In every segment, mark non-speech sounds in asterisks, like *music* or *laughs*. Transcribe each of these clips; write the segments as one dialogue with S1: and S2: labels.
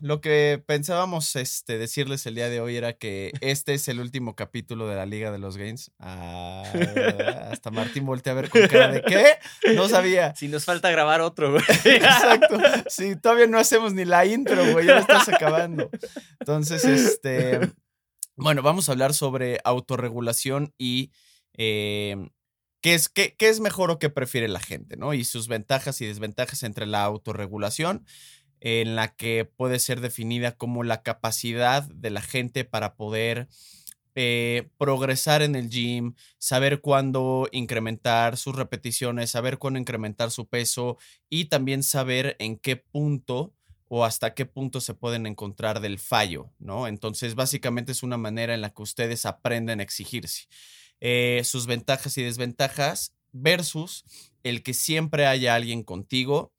S1: Lo que pensábamos este, decirles el día de hoy era que este es el último capítulo de la Liga de los Games. Ah, hasta Martín voltea a ver con cara de ¿qué? No sabía.
S2: Si nos falta grabar otro, güey. *laughs*
S1: Exacto. Sí, todavía no hacemos ni la intro, güey. Ya estás acabando. Entonces, este. Bueno, vamos a hablar sobre autorregulación y. Eh, ¿Qué es, qué, ¿Qué es mejor o qué prefiere la gente, ¿no? Y sus ventajas y desventajas entre la autorregulación en la que puede ser definida como la capacidad de la gente para poder eh, progresar en el gym, saber cuándo incrementar sus repeticiones, saber cuándo incrementar su peso y también saber en qué punto o hasta qué punto se pueden encontrar del fallo, ¿no? Entonces, básicamente es una manera en la que ustedes aprenden a exigirse. Eh, sus ventajas y desventajas versus el que siempre haya alguien contigo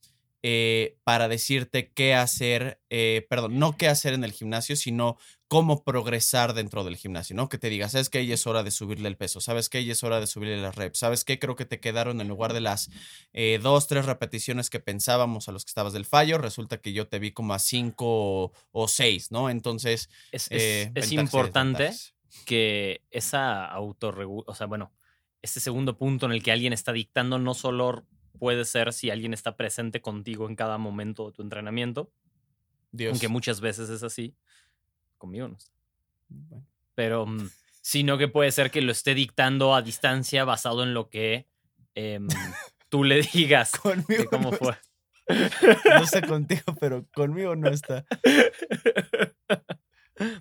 S1: eh, para decirte qué hacer, eh, perdón, no qué hacer en el gimnasio, sino cómo progresar dentro del gimnasio, ¿no? Que te digas, ¿sabes qué? Ya es hora de subirle el peso, ¿sabes qué? Ya es hora de subirle las reps, ¿sabes qué? Creo que te quedaron en lugar de las eh, dos, tres repeticiones que pensábamos a los que estabas del fallo, resulta que yo te vi como a cinco o, seis, ¿no? Entonces...
S2: Es, es importante que esa autorregulación, o sea, bueno, este segundo punto en el que alguien está dictando no solo puede ser si alguien está presente contigo en cada momento de tu entrenamiento. Aunque muchas veces es así. Conmigo no está. Pero, mm, sino que puede ser que lo esté dictando a distancia basado en lo que em, tú le *laughs* digas. conmigo. cómo fue.
S1: No sé contigo, pero conmigo no está. *laughs*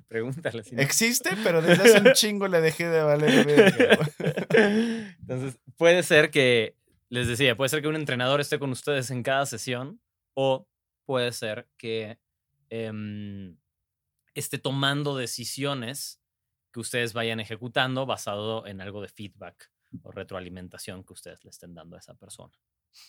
S2: Pregúntale.
S1: Existe, pero desde hace un chingo le dejé de valer. *laughs*
S2: Entonces, puede ser que les decía, puede ser que un entrenador esté con ustedes en cada sesión o puede ser que em, esté tomando decisiones que ustedes vayan ejecutando basado en algo de feedback o retroalimentación que ustedes le estén dando a esa persona.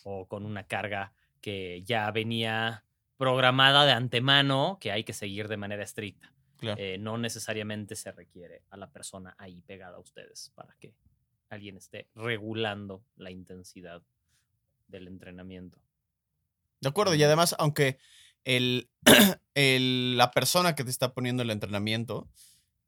S2: O con una carga que ya venía programada de antemano que hay que seguir de manera estricta. Eh, no necesariamente se requiere a la persona ahí pegada a ustedes para que alguien esté regulando la intensidad del entrenamiento.
S1: De acuerdo, y además, aunque *clears throat* el, la persona que te está poniendo el entrenamiento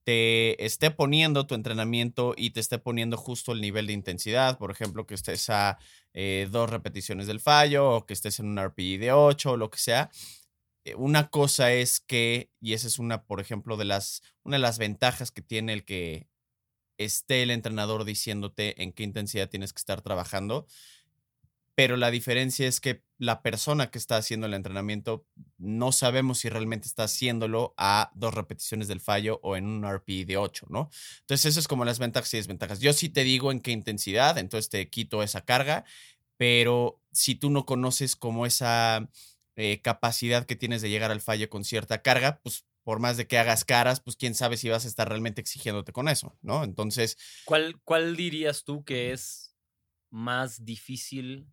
S1: te esté poniendo tu entrenamiento y te esté poniendo justo el nivel de intensidad, por ejemplo, que estés a eh, dos repeticiones del fallo o que estés en un RPI de 8 o lo que sea, eh, una cosa es que, y esa es una, por ejemplo, de las, una de las ventajas que tiene el que esté el entrenador diciéndote en qué intensidad tienes que estar trabajando. Pero la diferencia es que la persona que está haciendo el entrenamiento no sabemos si realmente está haciéndolo a dos repeticiones del fallo o en un RPI de 8, ¿no? Entonces, eso es como las ventajas y desventajas. Yo sí te digo en qué intensidad, entonces te quito esa carga, pero si tú no conoces como esa eh, capacidad que tienes de llegar al fallo con cierta carga, pues por más de que hagas caras, pues quién sabe si vas a estar realmente exigiéndote con eso, ¿no? Entonces.
S2: ¿Cuál, cuál dirías tú que es más difícil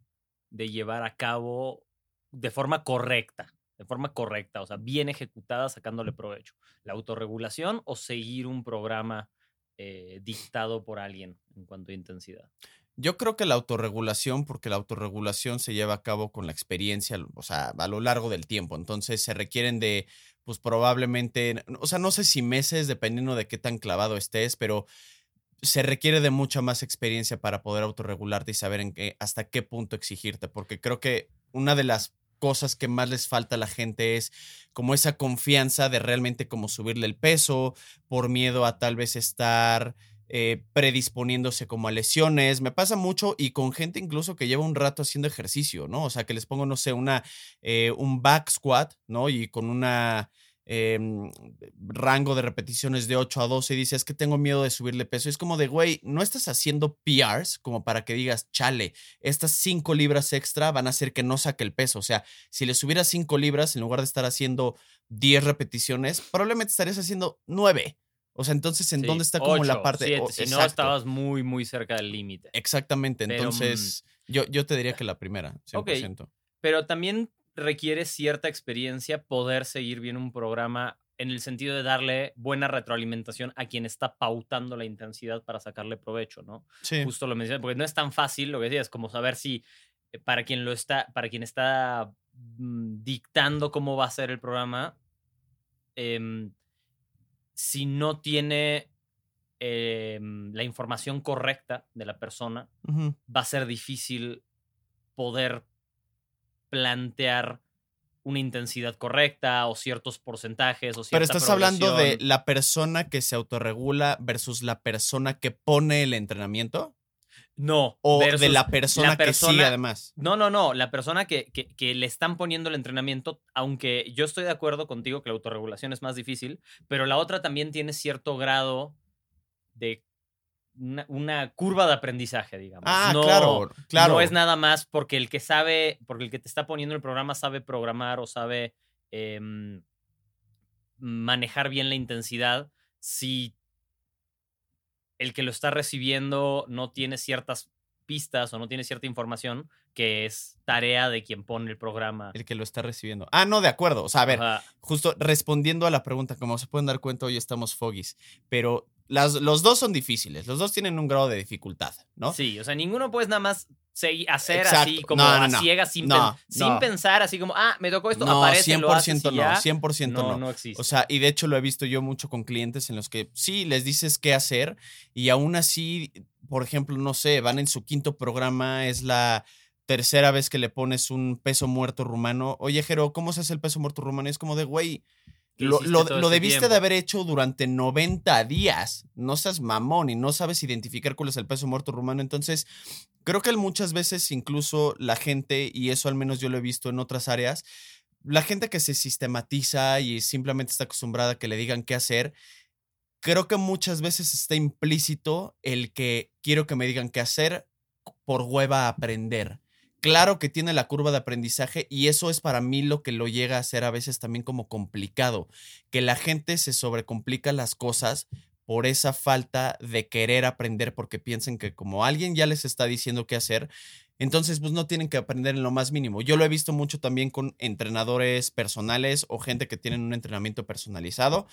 S2: de llevar a cabo de forma correcta? De forma correcta, o sea, bien ejecutada, sacándole provecho. ¿La autorregulación o seguir un programa eh, dictado por alguien en cuanto a intensidad?
S1: Yo creo que la autorregulación, porque la autorregulación se lleva a cabo con la experiencia, o sea, a lo largo del tiempo. Entonces se requieren de pues probablemente, o sea, no sé si meses, dependiendo de qué tan clavado estés, pero se requiere de mucha más experiencia para poder autorregularte y saber en qué, hasta qué punto exigirte, porque creo que una de las cosas que más les falta a la gente es como esa confianza de realmente como subirle el peso por miedo a tal vez estar eh, predisponiéndose como a lesiones. Me pasa mucho y con gente incluso que lleva un rato haciendo ejercicio, ¿no? O sea, que les pongo, no sé, una, eh, un back squat, ¿no? Y con una em, rango de repeticiones de 8 a 12 y dices, es que tengo miedo de subirle peso. Es como de, güey, no estás haciendo PRs como para que digas, chale, estas 5 libras extra van a hacer que no saque el peso. O sea, si le subieras 5 libras en lugar de estar haciendo 10 repeticiones, probablemente estarías haciendo 9. O sea, entonces, ¿en
S2: Sí,
S1: dónde está como la parte?
S2: siete, si no,
S1: exacto,
S2: estabas muy, muy cerca del límite.
S1: Exactamente.
S2: Pero, mm,
S1: Entonces, yo, yo te diría que la primera, 100%.
S2: Pero también requiere cierta experiencia poder seguir bien un programa en el sentido de darle buena retroalimentación a quien está pautando la intensidad para sacarle provecho, ¿no?
S1: Sí.
S2: Justo lo mencioné, porque no es tan fácil lo que decías, como saber si eh, para quien lo está, para quien está mm, dictando cómo va a ser el programa, em, si no tiene em, la información correcta de la persona, va a ser difícil poder plantear una intensidad correcta o ciertos porcentajes o cierta
S1: Pero estás hablando de la persona que se autorregula versus la persona que pone el entrenamiento
S2: No.
S1: o de la persona, que sigue además.
S2: No, no, no. La persona que, que- que le están poniendo el entrenamiento, aunque yo estoy de acuerdo contigo que la autorregulación es más difícil, pero la otra también tiene cierto grado de una, una curva de aprendizaje, digamos.
S1: Ah,
S2: No-
S1: claro, claro.
S2: No es nada más porque el que sabe, porque el que te está poniendo el programa sabe programar o sabe em, manejar bien la intensidad. Si el que lo está recibiendo no tiene ciertas pistas o no tiene cierta información, que es tarea de quien pone el programa.
S1: El que lo está recibiendo. Ah, no, de acuerdo. O sea, a ver,
S2: Ajá.
S1: justo respondiendo a la pregunta, como se pueden dar cuenta, hoy estamos foggies, pero las, los dos son difíciles, los dos tienen un grado de dificultad, ¿no?
S2: Sí, o sea, ninguno puedes nada más hacer
S1: Exacto.
S2: así como
S1: No, no,
S2: a ciegas sin,
S1: No,
S2: pen- sin
S1: no.
S2: pensar, así como, ah, me tocó esto,
S1: no,
S2: aparece, lo haces
S1: 100% no,
S2: ya.
S1: 100% no.
S2: no, no existe.
S1: O sea, y de hecho lo he visto yo mucho con clientes en los que sí les dices qué hacer y aún así, por ejemplo, no sé, van en su quinto programa, es la tercera vez que le pones un peso muerto rumano. Oye, Jero, ¿cómo se hace el peso muerto rumano? Y es como de, güey,
S2: ¿Qué
S1: lo, lo-
S2: este
S1: debiste de haber hecho durante 90 días. No seas mamón y no sabes identificar cuál es el peso muerto rumano. Entonces, creo que muchas veces incluso la gente, y eso al menos yo lo he visto en otras áreas, la gente que se sistematiza y simplemente está acostumbrada a que le digan qué hacer, creo que muchas veces está implícito el que quiero que me digan qué hacer por hueva a aprender. Claro que tiene la curva de aprendizaje y eso es para mí lo que lo llega a hacer a veces también como complicado, que la gente se sobrecomplica las cosas por esa falta de querer aprender porque piensan que como alguien ya les está diciendo qué hacer, entonces pues no tienen que aprender en lo más mínimo. Yo lo he visto mucho también con entrenadores personales o gente que tienen un entrenamiento personalizado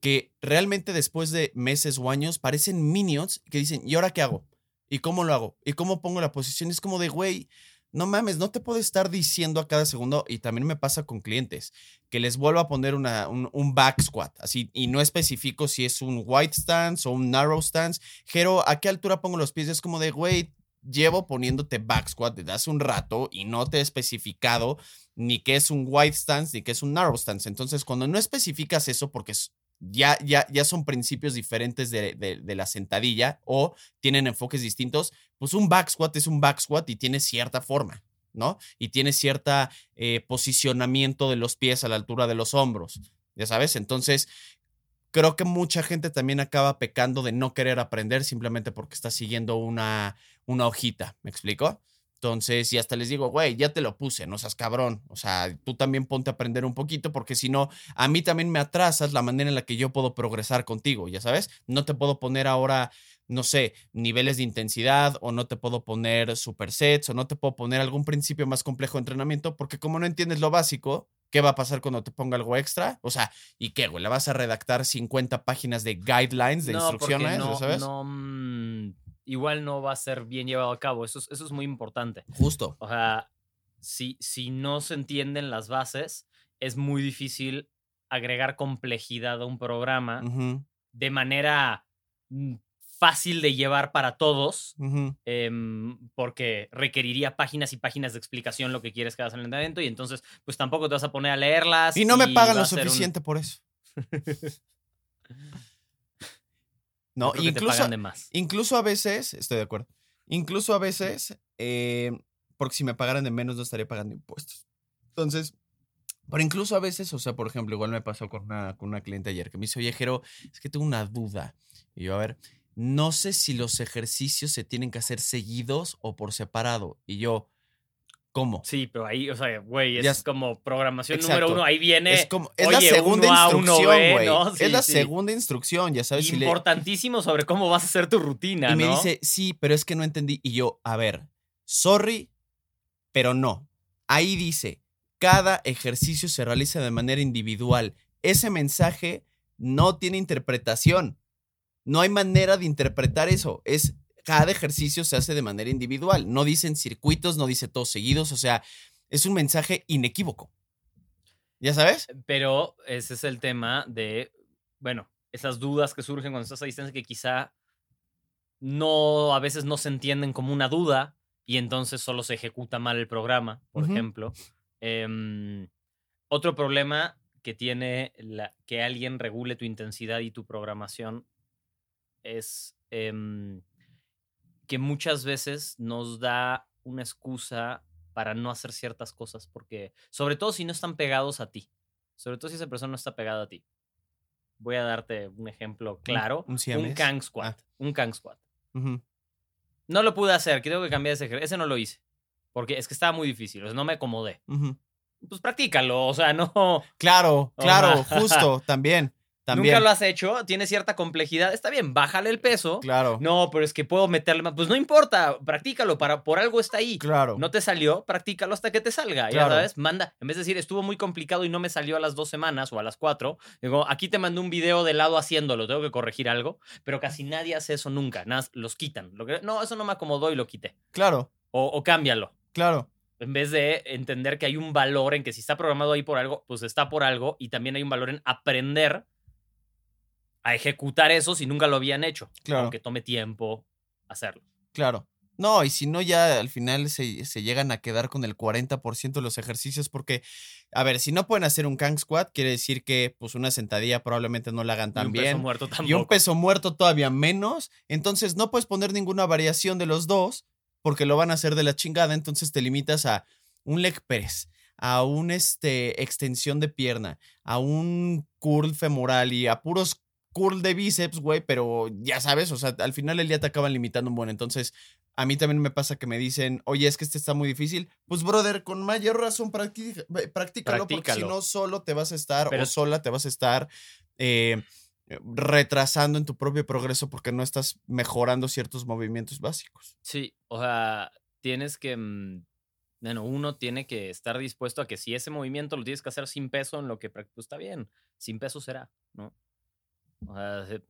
S1: que realmente después de meses o años parecen minions que dicen, ¿y ahora qué hago? ¿Y cómo lo hago? ¿Y cómo pongo la posición? Es como de, güey, no mames, no te puedo estar diciendo a cada segundo, y también me pasa con clientes, que les vuelvo a poner una, un, un back squat, así, y no especifico si es un white stance o un narrow stance. Jero, ¿a qué altura pongo los pies? Es como de, güey, llevo poniéndote back squat desde hace un rato y no te he especificado ni qué es un white stance ni qué es un narrow stance. Entonces, cuando no especificas eso, porque ya, ya, ya son principios diferentes de, de- la sentadilla o tienen enfoques distintos, pues un back squat es un back squat y tiene cierta forma, ¿no? Y tiene cierta eh, posicionamiento de los pies a la altura de los hombros, ya sabes. Entonces, creo que mucha gente también acaba pecando de no querer aprender simplemente porque está siguiendo una, una hojita, ¿me explico? Entonces, y hasta les digo, güey, ya te lo puse, no seas cabrón. O sea, tú también ponte a aprender un poquito, porque si no, a mí también me atrasas la manera en la que yo puedo progresar contigo, ya sabes. No te puedo poner ahora, no sé, niveles de intensidad, o no te puedo poner supersets, o no te puedo poner algún principio más complejo de entrenamiento, porque como no entiendes lo básico, ¿qué va a pasar cuando te ponga algo extra? O sea, ¿y qué, güey? ¿Le vas a redactar 50 páginas de guidelines, de
S2: no,
S1: instrucciones,
S2: no,
S1: ya sabes?
S2: no, mm, igual no va a ser bien llevado a cabo. Eso es, eso es muy importante.
S1: Justo.
S2: O sea, si, si no se entienden las bases, es muy difícil agregar complejidad a un programa de manera mm, fácil de llevar para todos, em, porque requeriría páginas y páginas de explicación lo que quieres que hagas en el entrenamiento y entonces pues tampoco te vas a poner a leerlas.
S1: Y no me pagan lo
S2: un-
S1: suficiente por eso. *laughs* ¿no?
S2: Creo que te
S1: incluso,
S2: pagan de más.
S1: incluso a veces, estoy de acuerdo, incluso a veces, eh, porque si me pagaran de menos no estaría pagando impuestos. Entonces, pero incluso a veces, o sea, por ejemplo, igual me pasó con una, con una cliente ayer que me dice, oye, Jero, es que tengo una duda. Y yo, a ver, no sé si los ejercicios se tienen que hacer seguidos o por separado. Y yo, ¿cómo?
S2: Sí, pero ahí, o sea, güey, es como programación
S1: Exacto.
S2: número uno. Ahí viene
S1: Es como, es la
S2: oye,
S1: segunda
S2: uno A, uno
S1: instrucción, güey.
S2: ¿no? Sí,
S1: es la
S2: sí.
S1: segunda instrucción, ya sabes. si le-
S2: importantísimo sobre cómo vas a hacer tu rutina,
S1: Y me
S2: ¿no?
S1: dice, sí, pero es que no entendí. Y yo, a ver, sorry, pero no. Ahí dice, cada ejercicio se realiza de manera individual. Ese mensaje no tiene interpretación. No hay manera de interpretar eso. Es cada ejercicio se hace de manera individual. No dicen circuitos, no dice todos seguidos. O sea, es un mensaje inequívoco. ¿Ya sabes?
S2: Pero ese es el tema de, bueno, esas dudas que surgen cuando estás a distancia que quizá no, a veces no se entienden como una duda y entonces solo se ejecuta mal el programa, por ejemplo. Em, otro problema que tiene la, que alguien regule tu intensidad y tu programación es em, que muchas veces nos da una excusa para no hacer ciertas cosas, porque sobre todo si no están pegados a ti, sobre todo si esa persona no está pegada a ti. Voy a darte un ejemplo claro.
S1: un.
S2: Kang Squat.
S1: Ah.
S2: Un Kang Squat. No lo pude hacer, creo que cambié ese ejercicio. Ese no lo hice. Porque es que estaba muy difícil, o sea, no me acomodé. Pues practícalo, o sea, *laughs* no.
S1: Claro, claro, *laughs* justo, también. También.
S2: Nunca lo has hecho, tiene cierta complejidad. Está bien, bájale el peso.
S1: Claro.
S2: No, pero es que puedo meterle más. Pues no importa, practícalo, para, por algo está ahí.
S1: Claro.
S2: No te salió, practícalo hasta que te salga. Ya
S1: Claro.
S2: sabes, manda. En vez de decir, estuvo muy complicado y no me salió a las dos semanas o a las cuatro, digo, aquí te mandé un video de lado haciéndolo, tengo que corregir algo, pero casi nadie hace eso nunca. Nada, más los quitan. Lo que, no, eso no me acomodó y lo quité.
S1: Claro,
S2: O, o cámbialo.
S1: claro.
S2: En vez de entender que hay un valor en que si está programado ahí por algo, pues está por algo. Y también hay un valor en aprender a ejecutar eso si nunca lo habían hecho.
S1: Claro.
S2: Aunque tome tiempo hacerlo.
S1: Claro. No, y si no, ya al final se, se llegan a quedar con el 40% de los ejercicios porque, a ver, si no pueden hacer un Kang Squat, quiere decir que pues una sentadilla probablemente no la hagan
S2: Y
S1: tan
S2: un peso muerto tampoco.
S1: Y un peso muerto todavía menos. Entonces no puedes poner ninguna variación de los dos porque lo van a hacer de la chingada. Entonces te limitas a un leg press, a un este, extensión de pierna, a un curl femoral y a puros curl de bíceps, güey. Pero ya sabes, o sea, al final del día te acaban limitando un buen. Entonces a mí también me pasa que me dicen, oye, es que este está muy difícil. Pues, brother, con mayor razón, practica- practícalo, porque si no, solo te vas a estar
S2: Pero-
S1: o sola te vas a estar eh, retrasando en tu propio progreso porque no estás mejorando ciertos movimientos básicos.
S2: Sí, o sea, tienes que. mm, Bueno, uno tiene que estar dispuesto a que si ese movimiento lo tienes que hacer sin peso, en lo que pues está bien, sin peso será, ¿no? O sea, se-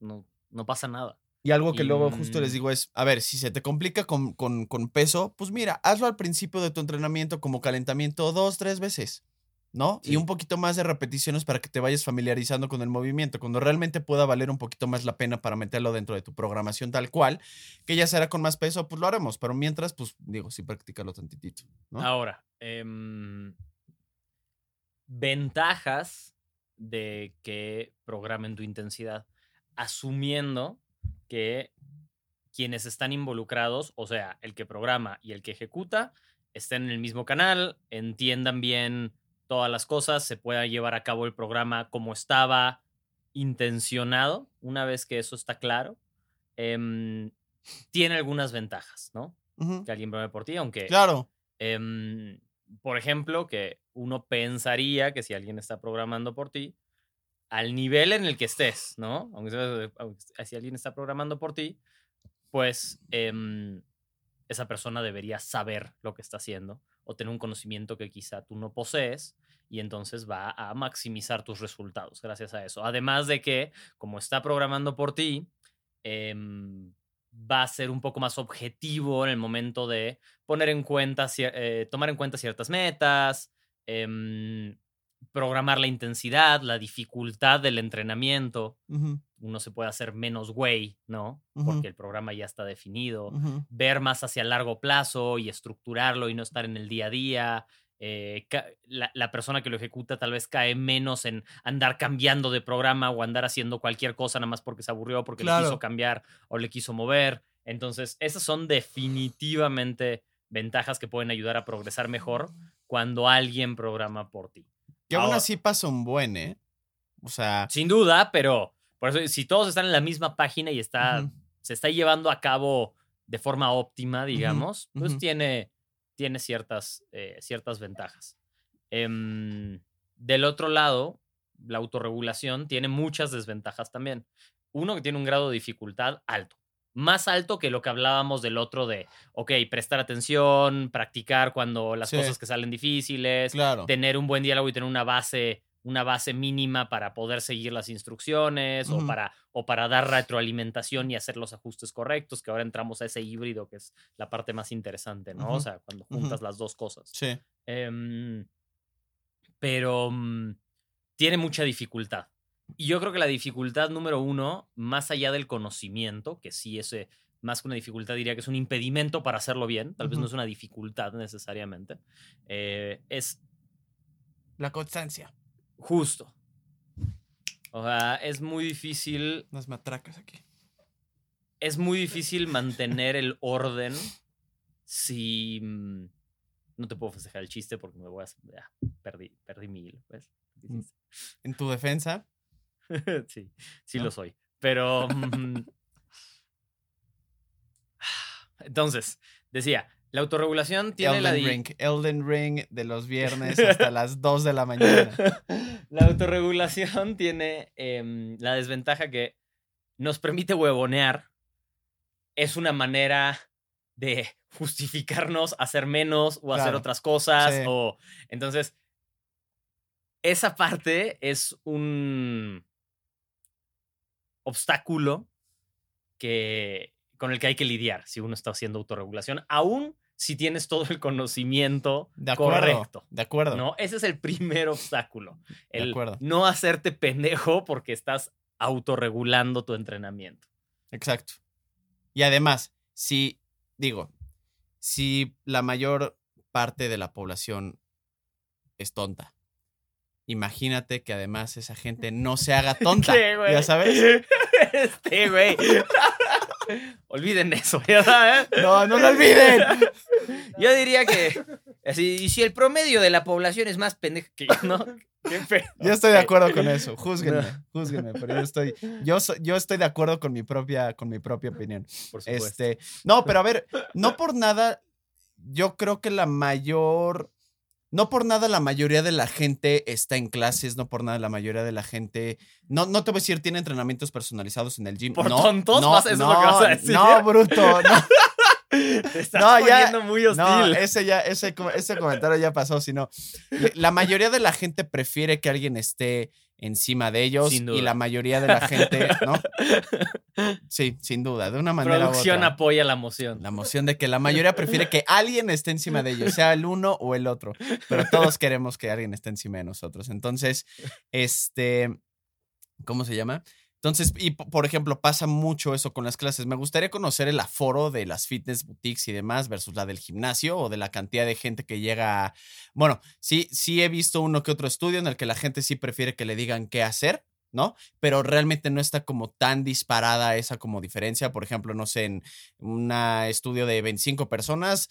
S2: no, no pasa nada.
S1: Y algo que
S2: Y,
S1: luego justo les
S2: mm,
S1: digo es, a ver, si se te complica con, con, con peso, pues mira, hazlo al principio de tu entrenamiento como calentamiento dos, tres veces, ¿no?
S2: Sí.
S1: Y un poquito más de repeticiones para que te vayas familiarizando con el movimiento, cuando realmente pueda valer un poquito más la pena para meterlo dentro de tu programación tal cual, que ya será con más peso, pues lo haremos, pero mientras, pues digo, sí, practícalo tantitito, ¿no?
S2: Ahora, em, ventajas de que programen tu intensidad, asumiendo que quienes están involucrados, o sea, el que programa y el que ejecuta, estén en el mismo canal, entiendan bien todas las cosas, se pueda llevar a cabo el programa como estaba intencionado, una vez que eso está claro, em, tiene algunas ventajas, ¿no? Que alguien programe por ti, aunque
S1: Claro,
S2: Em, por ejemplo, que uno pensaría que si alguien está programando por ti, al nivel en el que estés, ¿no? Aunque, sea- aunque si alguien está programando por ti, pues em, esa persona debería saber lo que está haciendo o tener un conocimiento que quizá tú no posees y entonces va a maximizar tus resultados gracias a eso. Además de que, como está programando por ti, em, va a ser un poco más objetivo en el momento de poner en cuenta, eh, tomar en cuenta ciertas metas, em, programar la intensidad, la dificultad del entrenamiento.
S1: ujú,
S2: Uno se puede hacer menos güey, ¿no? Porque el programa ya está definido. Ver más hacia largo plazo y estructurarlo y no estar en el día a día. eh, la, la persona que lo ejecuta tal vez cae menos en andar cambiando de programa o andar haciendo cualquier cosa nada más porque se aburrió, porque le quiso cambiar o le quiso mover. Entonces, esas son definitivamente ventajas que pueden ayudar a progresar mejor cuando alguien programa por ti.
S1: Que aún así pasa un buen, ¿eh? O sea,
S2: Sin duda, pero por eso, si todos están en la misma página y está, se está llevando a cabo de forma óptima, digamos, pues tiene, tiene ciertas, eh, ciertas ventajas. Em, del otro lado, la autorregulación tiene muchas desventajas también. Uno que tiene un grado de dificultad alto. Más alto que lo que hablábamos del otro de, ok, prestar atención, practicar cuando las
S1: Sí.
S2: cosas que salen difíciles,
S1: claro.
S2: tener un buen diálogo y tener una base, una base mínima para poder seguir las instrucciones o, para, o para dar retroalimentación y hacer los ajustes correctos, que ahora entramos a ese híbrido que es la parte más interesante, ¿no? O sea, cuando juntas las dos cosas.
S1: Sí.
S2: Em, pero mm, tiene mucha dificultad. Y yo creo que la dificultad número uno, más allá del conocimiento, que sí es eh, más que una dificultad, diría que es un impedimento para hacerlo bien, tal vez no es una dificultad necesariamente, eh, es
S1: La constancia.
S2: justo. O sea, es muy difícil,
S1: Unas matracas aquí.
S2: es muy difícil mantener el orden si... mm, No te puedo festejar el chiste porque me voy a... ya, perdí, perdí mi hilo, ¿ves?
S1: Mm. En tu defensa, *laughs*
S2: sí, sí
S1: ¿No?
S2: lo soy. Pero. mm, *laughs* Entonces, decía, la autorregulación tiene la.
S1: Elden
S2: di-
S1: Ring. Elden Ring de los viernes hasta *laughs* las 2 de la mañana.
S2: la autorregulación tiene em, la desventaja que nos permite huevonear. Es una manera de justificarnos hacer menos o hacer otras cosas.
S1: sí.
S2: O. Entonces. Esa parte es un obstáculo que, con el que hay que lidiar si uno está haciendo autorregulación, aún si tienes todo el conocimiento
S1: De acuerdo.
S2: correcto.
S1: De acuerdo.
S2: ¿no? Ese es el primer obstáculo.
S1: De
S2: El
S1: acuerdo.
S2: no hacerte pendejo porque estás autorregulando tu entrenamiento.
S1: Exacto. Y además, si, digo, si la mayor parte de la población es tonta, imagínate que además esa gente *laughs* no se haga tonta. ¿Ya sabes? *laughs*
S2: Este, güey. *laughs* Olviden eso, ¿ya sabes?
S1: No, no lo olviden.
S2: Yo diría que. Así, y si el promedio de la población es más pendeja que yo, ¿no? Qué feo.
S1: Yo estoy de acuerdo con eso. Júzguenme,
S2: No.
S1: júzguenme, pero yo estoy, yo, so- yo estoy de acuerdo con mi propia, con mi propia opinión.
S2: Por supuesto.
S1: Este, no, pero a ver, no por nada, yo creo que la mayor, no por nada la mayoría de la gente está en clases, no por nada la mayoría de la gente, no, no te voy a decir tiene entrenamientos personalizados en el gym.
S2: ¿Por
S1: no,
S2: tontos?
S1: No,
S2: ¿Vas- *laughs* eso es lo que vas a decir?
S1: No, bruto, no, *laughs*
S2: Te estás
S1: no, ya-
S2: muy hostil.
S1: no, ese ya, ese, ese comentario ya pasó, sino la mayoría de la gente prefiere que alguien esté encima de ellos y la mayoría de la gente, ¿no? *laughs* Sí, sin duda, de una manera u
S2: Producción
S1: otra.
S2: apoya la moción.
S1: La emoción de que la mayoría prefiere que alguien esté encima de ellos, sea el uno o el otro. Pero todos queremos que alguien esté encima de nosotros. Entonces, este, ¿cómo se llama? Entonces, y po- por ejemplo, pasa mucho eso con las clases. Me gustaría conocer el aforo de las fitness boutiques y demás versus la del gimnasio o de la cantidad de gente que llega. a- Bueno, sí, sí he visto uno que otro estudio en el que la gente sí prefiere que le digan qué hacer. ¿no? Pero realmente no está como tan disparada esa como diferencia. Por ejemplo, no sé, en un estudio de 25 personas,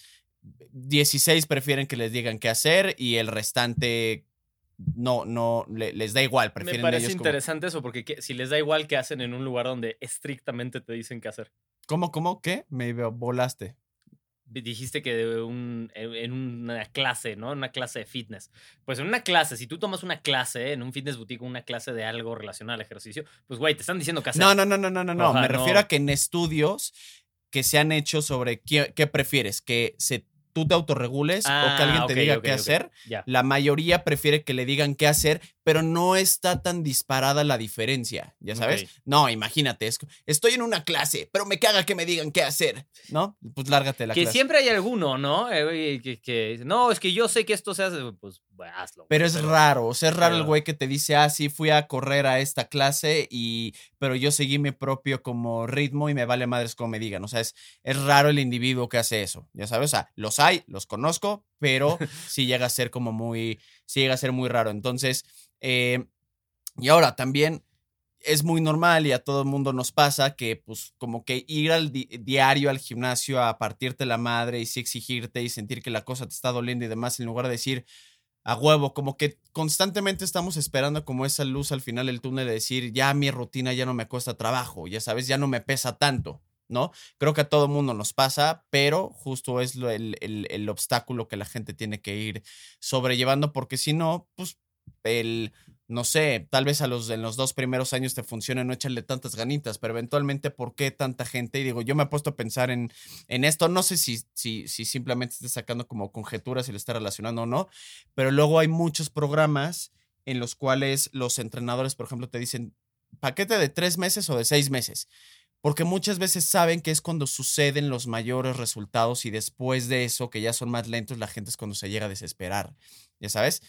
S1: 16 prefieren que les digan qué hacer y el restante no, no, le- les da igual.
S2: Me
S1: Prefieren
S2: parece
S1: ellos como-
S2: interesante eso, porque ¿qué- si les da igual qué hacen en un lugar donde estrictamente te dicen qué hacer.
S1: ¿Cómo, cómo, qué? Me volaste.
S2: Dijiste que de un- en una clase, ¿no? Una clase de fitness. Pues en una clase, si tú tomas una clase en un fitness boutique, una clase de algo relacionado al ejercicio, pues güey, te están diciendo qué hacer.
S1: No, no, no, no, no, no, no. Me
S2: no.
S1: refiero a que en estudios que se han hecho sobre qué, qué prefieres, que se, tú te autorregules o que alguien te
S2: Ah,
S1: diga qué hacer. La mayoría prefiere que le digan qué hacer, pero no está tan disparada la diferencia, ¿ya sabes? No, imagínate, es- estoy en una clase, pero me caga que me digan qué hacer, ¿no? Pues lárgate la
S2: Que
S1: clase.
S2: siempre hay alguno, ¿no? Eh, que, que, no, es que yo sé que esto se hace, pues hazlo.
S1: Pero es raro, o sea, es raro el güey que te dice, ah, sí, fui a correr a esta clase y, pero yo seguí mi propio como ritmo y me vale madres como me digan. O sea, es, es raro el individuo que hace eso, ya sabes, o sea, los hay, los conozco, pero *laughs* sí llega a ser como muy, sí llega a ser muy raro. Entonces, eh, y ahora también es muy normal y a todo el mundo nos pasa que pues como que ir al diario al gimnasio a partirte la madre y sí exigirte y sentir que la cosa te está doliendo y demás en lugar de decir a huevo, como que constantemente estamos esperando como esa luz al final del túnel de decir ya mi rutina ya no me cuesta trabajo, ya sabes, ya no me pesa tanto. ¿No? Creo que a todo mundo nos pasa, pero justo es el, el, el, obstáculo que la gente tiene que ir sobrellevando, porque si no, pues el, no sé, tal vez a los en los dos primeros años te funcione no echarle tantas ganitas, pero eventualmente, ¿por qué tanta gente? Y digo, yo me he puesto a pensar en, en esto, no sé si, si, si simplemente esté sacando como conjeturas y lo está relacionando o no, pero luego hay muchos programas en los cuales los entrenadores, por ejemplo, te dicen paquete de tres meses o de seis meses porque muchas veces saben que es cuando suceden los mayores resultados y después de eso, que ya son más lentos, la gente es cuando se llega a desesperar, ya sabes.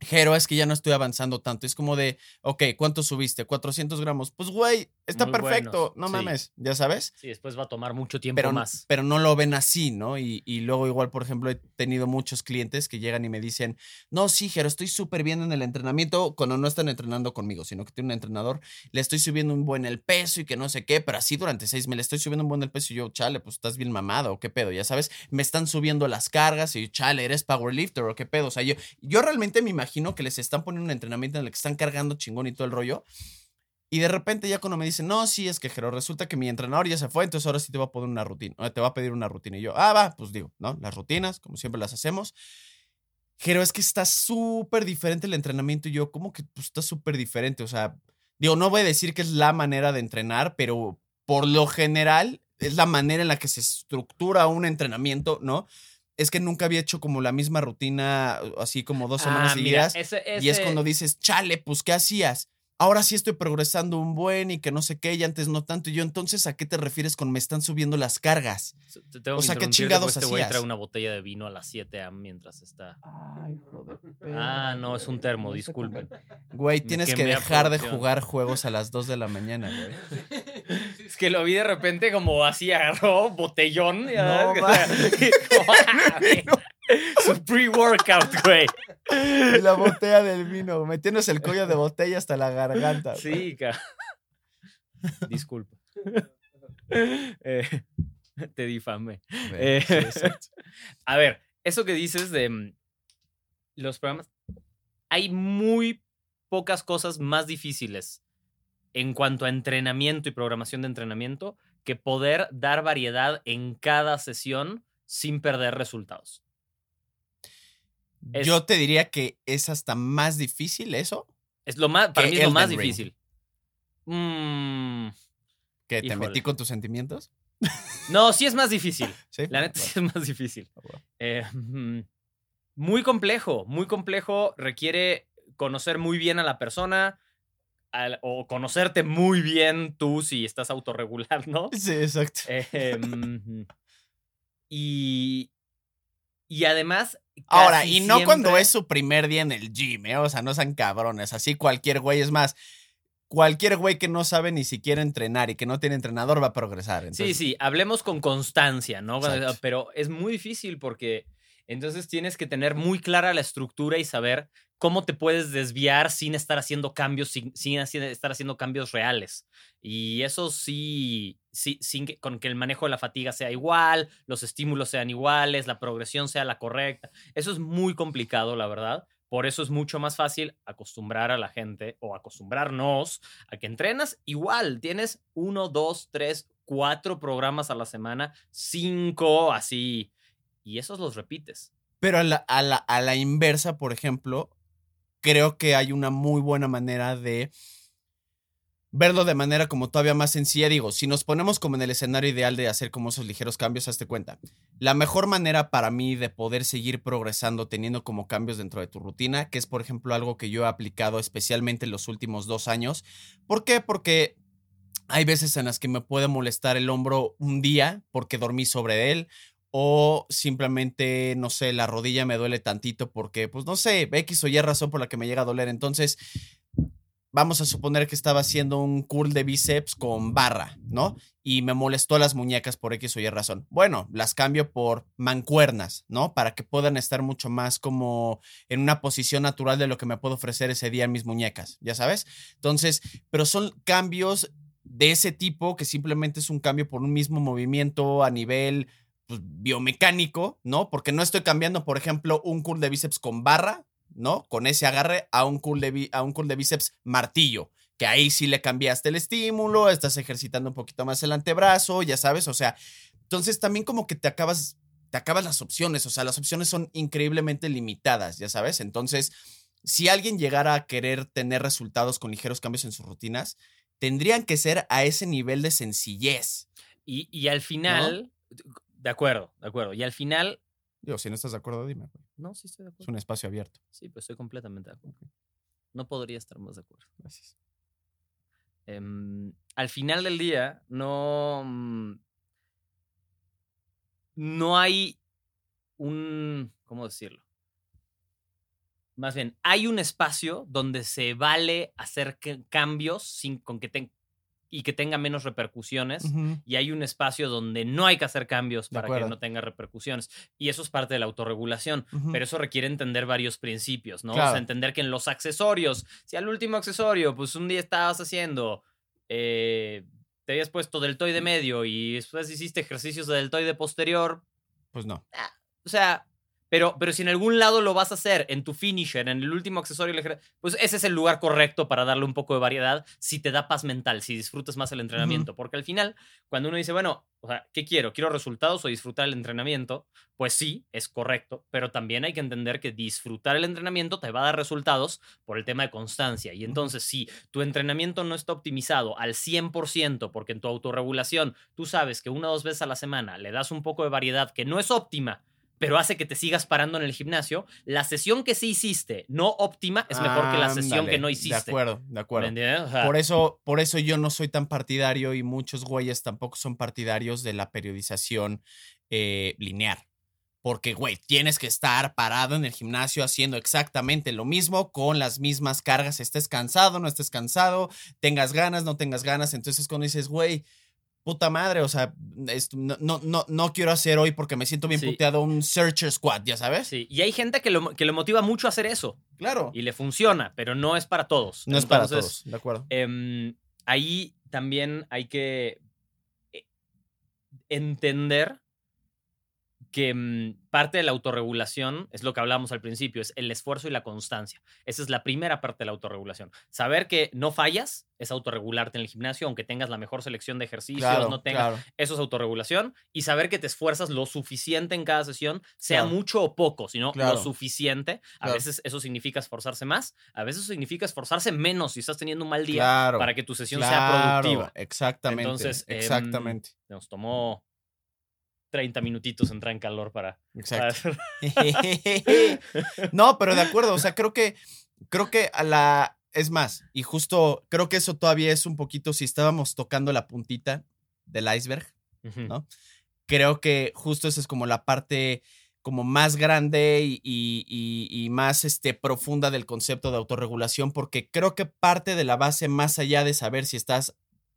S1: Jero, es que ya no estoy avanzando tanto. Es como de, ok, ¿cuánto subiste? 400 gramos. Pues, güey, está perfecto. no mames, ya sabes.
S2: Sí, después va a tomar mucho tiempo
S1: pero,
S2: más.
S1: Pero no lo ven así, ¿no? Y, y, luego, igual, por ejemplo, he tenido muchos clientes que llegan y me dicen, no, sí, Jero, estoy súper bien en el entrenamiento cuando no están entrenando conmigo, sino que tiene un entrenador, le estoy subiendo un buen el peso y que no sé qué, pero así durante seis meses le estoy subiendo un buen el peso y yo, chale, pues estás bien mamado o qué pedo, ya sabes. Me están subiendo las cargas y chale, eres powerlifter o qué pedo. O sea, yo, yo realmente me imagino que les están poniendo un entrenamiento en el que están cargando chingón y todo el rollo. Y de repente ya cuando me dicen, no, sí, es que Jero, resulta que mi entrenador ya se fue, entonces ahora sí te va a poner una rutina, te va a pedir una rutina. Y yo, ah, va, pues digo, ¿no? Las rutinas, como siempre las hacemos. Jero, es que está súper diferente el entrenamiento. Y yo, ¿cómo que pues, está súper diferente? O sea, digo, no voy a decir que es la manera de entrenar, pero por lo general es la manera en la que se estructura un entrenamiento, ¿no? Es que nunca había hecho como la misma rutina, así como dos semanas ah, seguidas. Y es cuando dices, chale, pues, ¿qué hacías? Ahora sí estoy progresando un buen y que no sé qué, y antes no tanto. Y yo, entonces, ¿a qué te refieres con me están subiendo las cargas?
S2: o sea, ¿qué chingados este hacías? traer una botella de vino a las 7 a mientras está. Ay, joder. Ah, no, es un termo, disculpen. *laughs*
S1: Güey, tienes que dejar de jugar juegos a las 2 de la mañana, *laughs* güey.
S2: Es que lo vi de repente como así, agarró botellón. No, *laughs* Su pre-workout, güey.
S1: La botella del vino, metiéndose el cuello de botella hasta la garganta.
S2: Sí, cara. *laughs* Disculpa. Eh, te difamé. Eh, a ver, eso que dices de mm, los programas, hay muy pocas cosas más difíciles en cuanto a entrenamiento y programación de entrenamiento que poder dar variedad en cada sesión sin perder resultados.
S1: Yo te diría que es hasta más difícil eso.
S2: Es lo más, para mí es lo más difícil. Mm,
S1: ¿Que te metí con tus sentimientos?
S2: No, sí es más difícil. *laughs* La neta sí es más difícil. Ah, eh, muy complejo, muy complejo. Requiere conocer muy bien a la persona o conocerte muy bien tú si estás autorregulando.
S1: Sí, exacto.
S2: Em, y, y además.
S1: Ahora, y no cuando es su primer día en el gym, ¿eh? O sea, no sean cabrones. Así cualquier güey es más. Cualquier güey que no sabe ni siquiera entrenar y que no tiene entrenador va a progresar.
S2: Sí, sí, hablemos con constancia, ¿no? Pero es muy difícil porque entonces tienes que tener muy clara la estructura y saber cómo te puedes desviar sin estar haciendo cambios, sin, estar haciendo cambios reales. Y eso sí, sin que, con que el manejo de la fatiga sea igual, los estímulos sean iguales, la progresión sea la correcta. Eso es muy complicado, la verdad. Por eso es mucho más fácil acostumbrar a la gente o acostumbrarnos a que entrenas igual. Tienes uno, dos, tres, cuatro programas a la semana, cinco, así. Y esos los repites.
S1: Pero a a la inversa, por ejemplo, creo que hay una muy buena manera de verlo de manera como todavía más sencilla. Digo, si nos ponemos como en el escenario ideal de hacer como esos ligeros cambios, hazte cuenta. La mejor manera para mí de poder seguir progresando teniendo como cambios dentro de tu rutina, que es por ejemplo algo que yo he aplicado especialmente en los últimos dos años. ¿Por qué? Porque hay veces en las que me puede molestar el hombro un día porque dormí sobre él o simplemente, no sé, la rodilla me duele tantito porque, pues no sé, X o Y razón por la que me llega a doler. Entonces, vamos a suponer que estaba haciendo un curl de bíceps con barra, ¿no? Y me molestó las muñecas por X o Y razón. Bueno, las cambio por mancuernas, ¿no? Para que puedan estar mucho más como en una posición natural de lo que me puedo ofrecer ese día en mis muñecas, ya sabes. Entonces, pero son cambios de ese tipo que simplemente es un cambio por un mismo movimiento a nivel pues, biomecánico, ¿no? Porque no estoy cambiando, por ejemplo, un curl de bíceps con barra ¿no? Con ese agarre a un cool de, a un de bíceps martillo, que ahí sí le cambiaste el estímulo, estás ejercitando un poquito más el antebrazo, ya sabes, o sea, entonces también como que te acabas, te acabas las opciones, o sea, las opciones son increíblemente limitadas, ya sabes, entonces, si alguien llegara a querer tener resultados con ligeros cambios en sus rutinas, tendrían que ser a ese nivel de sencillez.
S2: Y, al final, de acuerdo, de acuerdo, y al final
S1: Digo, si no estás de acuerdo, dime.
S2: No, sí estoy de acuerdo.
S1: Es un espacio abierto.
S2: Sí, pues estoy completamente de acuerdo. No podría estar más de acuerdo.
S1: Gracias.
S2: Em, al final del día, no. Mm, no hay un. ¿Cómo decirlo? Más bien, hay un espacio donde se vale hacer cambios sin, con que, te, y que tenga menos repercusiones. Y hay un espacio donde no hay que hacer cambios para que no tenga repercusiones. Y eso es parte de la autorregulación. Pero eso requiere entender varios principios, ¿no? O sea, entender que en los accesorios, si al último accesorio, pues un día estabas haciendo, eh, te habías puesto deltoide medio y después hiciste ejercicios de deltoide posterior.
S1: Pues no.
S2: Ah, o sea, pero, pero si en algún lado lo vas a hacer, en tu finisher, en el último accesorio, pues ese es el lugar correcto para darle un poco de variedad si te da paz mental, si disfrutas más el entrenamiento. Porque al final, cuando uno dice, bueno, o sea, ¿qué quiero? ¿Quiero resultados o disfrutar el entrenamiento? Pues sí, es correcto, pero también hay que entender que disfrutar el entrenamiento te va a dar resultados por el tema de constancia. Y entonces, si tu entrenamiento no está optimizado al 100%, porque en tu autorregulación tú sabes que una o dos veces a la semana le das un poco de variedad que no es óptima, pero hace que te sigas parando en el gimnasio, la sesión que sí hiciste no óptima es mejor que la sesión que no hiciste.
S1: De acuerdo, de acuerdo. por, eso, por eso yo no soy tan partidario y muchos güeyes tampoco son partidarios de la periodización eh, lineal. Porque, güey, tienes que estar parado en el gimnasio haciendo exactamente lo mismo con las mismas cargas. Estés cansado, no estés cansado, tengas ganas, no tengas ganas. Entonces, cuando dices, güey, puta madre, o sea, no, no, no, quiero hacer hoy porque me siento bien puteado un Searcher Squad, ya sabes.
S2: Sí, y hay gente que lo, que le motiva mucho a hacer eso.
S1: Claro.
S2: Y le funciona, pero no es para todos.
S1: No es para todos, de acuerdo.
S2: Em, ahí también hay que eh, entender que mm, parte de la autorregulación es lo que hablábamos al principio, es el esfuerzo y la constancia. Esa es la primera parte de la autorregulación. Saber que no fallas es autorregularte en el gimnasio, aunque tengas la mejor selección de ejercicios, no tengas, eso es autorregulación. Y saber que te esfuerzas lo suficiente en cada sesión, sea mucho o poco, sino lo suficiente. A veces eso significa esforzarse más, a veces significa esforzarse menos si estás teniendo un mal día para que tu sesión sea productiva.
S1: Exactamente. Entonces, em, exactamente.
S2: nos tomó 30 minutitos entrar en calor para.
S1: Exacto. *laughs* *laughs* no, pero de acuerdo. O sea, creo que. Creo que a la. Es más, y justo creo que eso todavía es un poquito si estábamos tocando la puntita del iceberg, ¿no? Creo que justo esa es como la parte como más grande y, y, más este, profunda del concepto de autorregulación, porque creo que parte de la base, más allá de saber si estás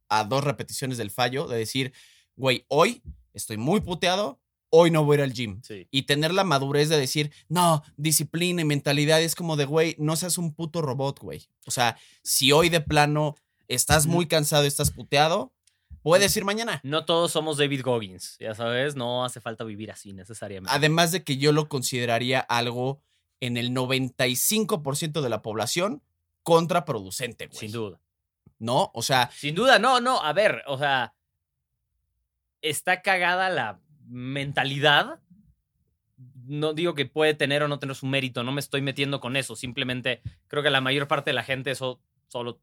S1: a dos repeticiones del fallo, de decir, güey, hoy estoy muy puteado, hoy no voy a ir al gym. Y tener la madurez de decir, no, disciplina y mentalidad es como de, güey, no seas un puto robot, güey. O sea, si hoy de plano estás muy cansado y estás puteado, puedes ir mañana.
S2: No todos somos David Goggins, ya sabes, no hace falta vivir así necesariamente.
S1: Además de que yo lo consideraría algo en el 95% de la población contraproducente, güey.
S2: Sin duda.
S1: ¿No? O sea.
S2: Sin duda, no, no. A ver, o sea está cagada la mentalidad. No digo que puede tener o no tener su mérito, no me estoy metiendo con eso. Simplemente creo que la mayor parte de la gente eso solo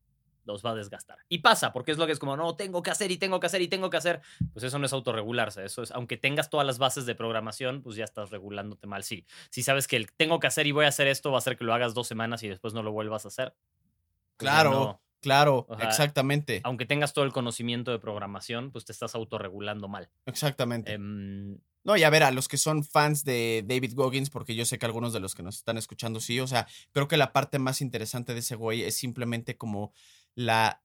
S2: los va a desgastar. Y pasa, porque es lo que es como, no, tengo que hacer y tengo que hacer y tengo que hacer. Pues eso no es autorregularse. Eso es, aunque tengas todas las bases de programación, pues ya estás regulándote mal. Sí, si sabes que el tengo que hacer y voy a hacer esto, va a hacer que lo hagas dos semanas y después no lo vuelvas a hacer.
S1: Pues claro. Exactamente.
S2: Aunque tengas todo el conocimiento de programación, pues te estás autorregulando mal.
S1: Exactamente.
S2: Em,
S1: No, y a ver, a los que son fans de David Goggins, porque yo sé que algunos de los que nos están escuchando sí, o sea, creo que la parte más interesante de ese güey es simplemente como la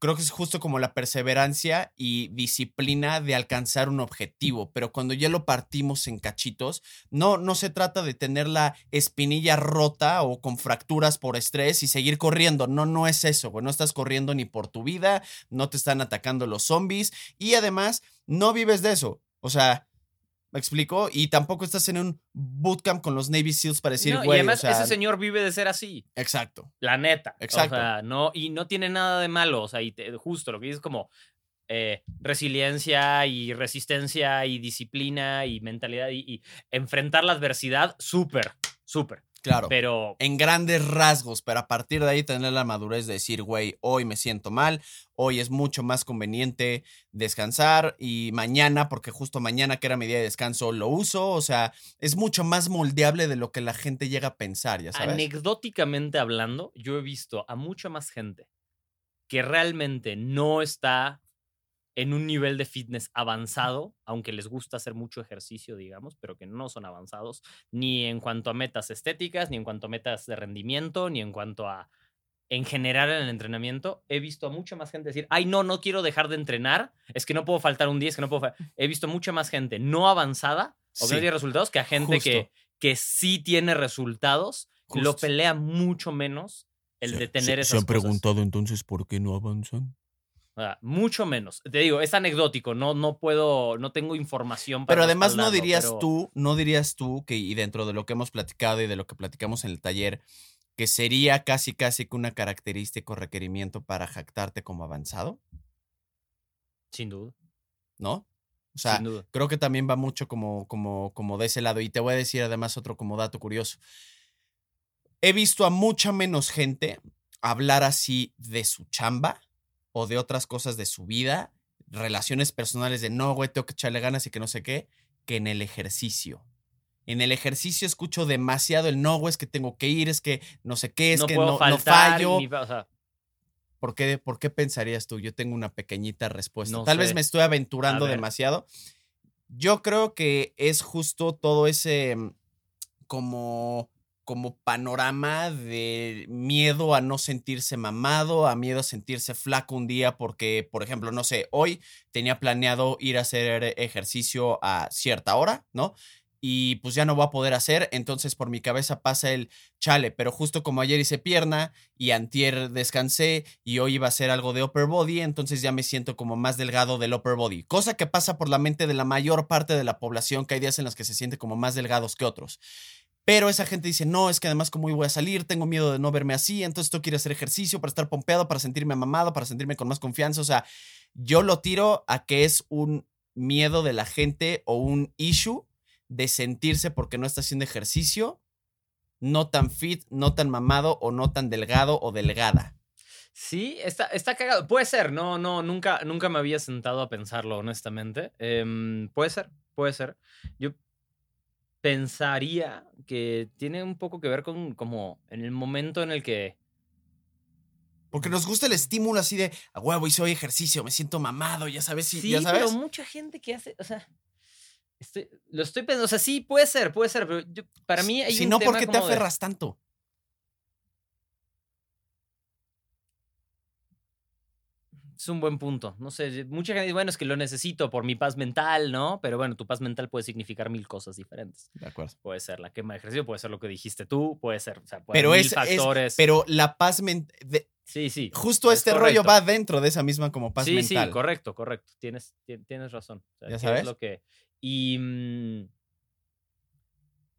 S1: creo que es justo como la perseverancia y disciplina de alcanzar un objetivo, pero cuando ya lo partimos en cachitos, no, no se trata de tener la espinilla rota o con fracturas por estrés y seguir corriendo, no, no es eso, güey, no estás corriendo ni por tu vida, no te están atacando los zombies y además no vives de eso, o sea, ¿Me explico? Y tampoco estás en un bootcamp con los Navy SEALs para decir, güey. y
S2: además, ese señor vive de ser así.
S1: Exacto.
S2: La neta. Exacto. O sea, no, y no tiene nada de malo. O sea, y justo lo que dices como eh, resiliencia y resistencia y disciplina y mentalidad y, y enfrentar la adversidad, súper, súper.
S1: Claro.
S2: Pero.
S1: En grandes rasgos, pero a partir de ahí tener la madurez de decir, güey, hoy me siento mal, hoy es mucho más conveniente descansar y mañana, porque justo mañana que era mi día de descanso, lo uso. O sea, es mucho más moldeable de lo que la gente llega a pensar, ya sabes.
S2: Anecdóticamente hablando, yo he visto a mucha más gente que realmente no está en un nivel de fitness avanzado, aunque les gusta hacer mucho ejercicio, digamos, pero que no son avanzados, ni en cuanto a metas estéticas, ni en cuanto a metas de rendimiento, ni en cuanto a, en general en el entrenamiento, he visto a mucha más gente decir, ay, no, no quiero dejar de entrenar, es que no puedo faltar un día, es que no puedo... He visto mucha más gente no avanzada o que no tiene resultados que a gente que, que sí tiene resultados, lo pelea mucho menos el de tener esas
S1: ¿Se han preguntado entonces por qué no avanzan?
S2: Mucho menos. Te digo, es anecdótico, no, no puedo, no tengo información
S1: para. Pero además no dirías tú, no dirías tú que, y dentro de lo que hemos platicado y de lo que platicamos en el taller, que sería casi casi que una característica o requerimiento para jactarte como avanzado.
S2: Sin duda.
S1: ¿No? O sea, creo que también va mucho como, como, como de ese lado. Y te voy a decir además otro como dato curioso. He visto a mucha menos gente hablar así de su chamba o de otras cosas de su vida, relaciones personales de no, güey, tengo que echarle ganas y que no sé qué, que en el ejercicio. En el ejercicio escucho demasiado el no, güey, es que tengo que ir, es que no sé qué, es que no, fallo. ¿Por, qué, ¿Por qué pensarías tú? Yo tengo una pequeñita respuesta. Tal vez me estoy aventurando demasiado. Yo creo que es justo todo ese como como panorama de miedo a no sentirse mamado, a miedo a sentirse flaco un día porque, por ejemplo, no sé, hoy tenía planeado ir a hacer ejercicio a cierta hora, ¿no? Y pues ya no voy a poder hacer, entonces por mi cabeza pasa el chale, pero justo como ayer hice pierna y antier descansé y hoy iba a hacer algo de upper body, entonces ya me siento como más delgado del upper body, cosa que pasa por la mente de la mayor parte de la población, que hay días en los que se siente como más delgados que otros. Pero esa gente dice, no, es que además como voy a salir, tengo miedo de no verme así, entonces tengo que ir a hacer ejercicio para estar pompeado, para sentirme mamado, para sentirme con más confianza. O sea, yo lo tiro a que es un miedo de la gente o un issue de sentirse porque no está haciendo ejercicio, no tan fit, no tan mamado o no tan delgado o delgada.
S2: Sí, está, está cagado. Puede ser, no, no, nunca, nunca me había sentado a pensarlo, honestamente. Em, puede ser, puede ser. Yo pensaría que tiene un poco que ver con como en el momento en el que...
S1: Porque nos gusta el estímulo así de, a huevo, hice hoy ejercicio, me siento mamado, ya sabes.
S2: Sí,
S1: ya sabes.
S2: pero mucha gente que hace, o sea, lo estoy pensando, o sea, sí, puede ser, puede ser, pero para mí hay
S1: si no, ¿por qué te aferras tanto?
S2: Es un buen punto. No sé, mucha gente dice, bueno, es que lo necesito por mi paz mental, ¿no? Pero bueno, tu paz mental puede significar mil cosas diferentes.
S1: De acuerdo.
S2: Puede ser la quema de ejercicio, puede ser lo que dijiste tú, puede ser, o sea, puede pero mil factores.
S1: pero la paz mental.
S2: Sí, sí.
S1: Justo este rollo va dentro de esa misma como paz mental.
S2: Sí, sí, correcto, correcto. Tienes, tienes razón.
S1: ya sabes.
S2: lo que, y, mm,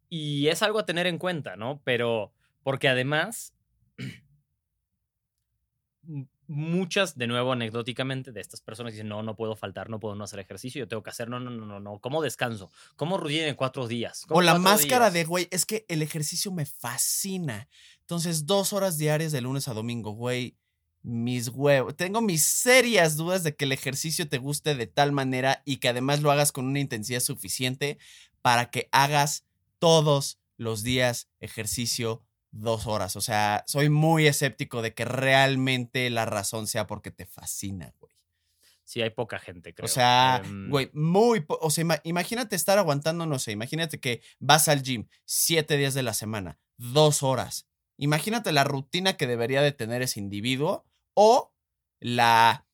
S2: y es algo a tener en cuenta, ¿no? Pero, porque además *clears throat* muchas, de nuevo, anecdóticamente, de estas personas dicen, no, no puedo faltar, no puedo no hacer ejercicio, yo tengo que hacer, no, no, no, no, no, ¿cómo descanso? ¿Cómo rutina en cuatro días?
S1: O la máscara de, güey, es que el ejercicio me fascina. Entonces, dos horas diarias de lunes a domingo, güey, mis huevos. Tengo mis serias dudas de que el ejercicio te guste de tal manera y que además lo hagas con una intensidad suficiente para que hagas todos los días ejercicio dos horas. O sea, soy muy escéptico de que realmente la razón sea porque te fascina, güey.
S2: Sí, hay poca gente, creo.
S1: O sea,
S2: Em,
S1: güey, muy... O sea, ima- imagínate estar aguantando, no sé, imagínate que vas al gym siete días de la semana, dos horas. Imagínate la rutina que debería de tener ese individuo o la...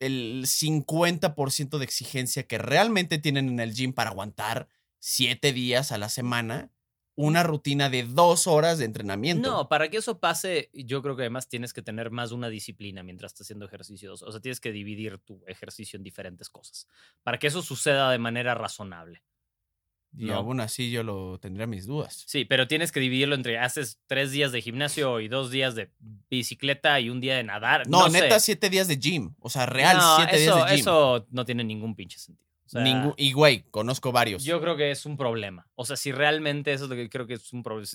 S1: el 50% de exigencia que realmente tienen en el gym para aguantar siete días a la semana una rutina de dos horas de entrenamiento.
S2: No, para que eso pase, yo creo que además tienes que tener más una disciplina mientras estás haciendo ejercicios. O sea, tienes que dividir tu ejercicio en diferentes cosas. Para que eso suceda de manera razonable.
S1: y
S2: no.
S1: aún así yo lo tendría mis dudas.
S2: Sí, pero tienes que dividirlo entre haces tres días de gimnasio y dos días de bicicleta y un día de nadar.
S1: No, neta, siete días de gym. O sea, real,
S2: No,
S1: siete
S2: eso,
S1: días de gym.
S2: Eso no tiene ningún pinche sentido. O sea,
S1: y güey, conozco varios.
S2: Yo creo que es un problema. O sea, si realmente eso es lo que creo que es un problema.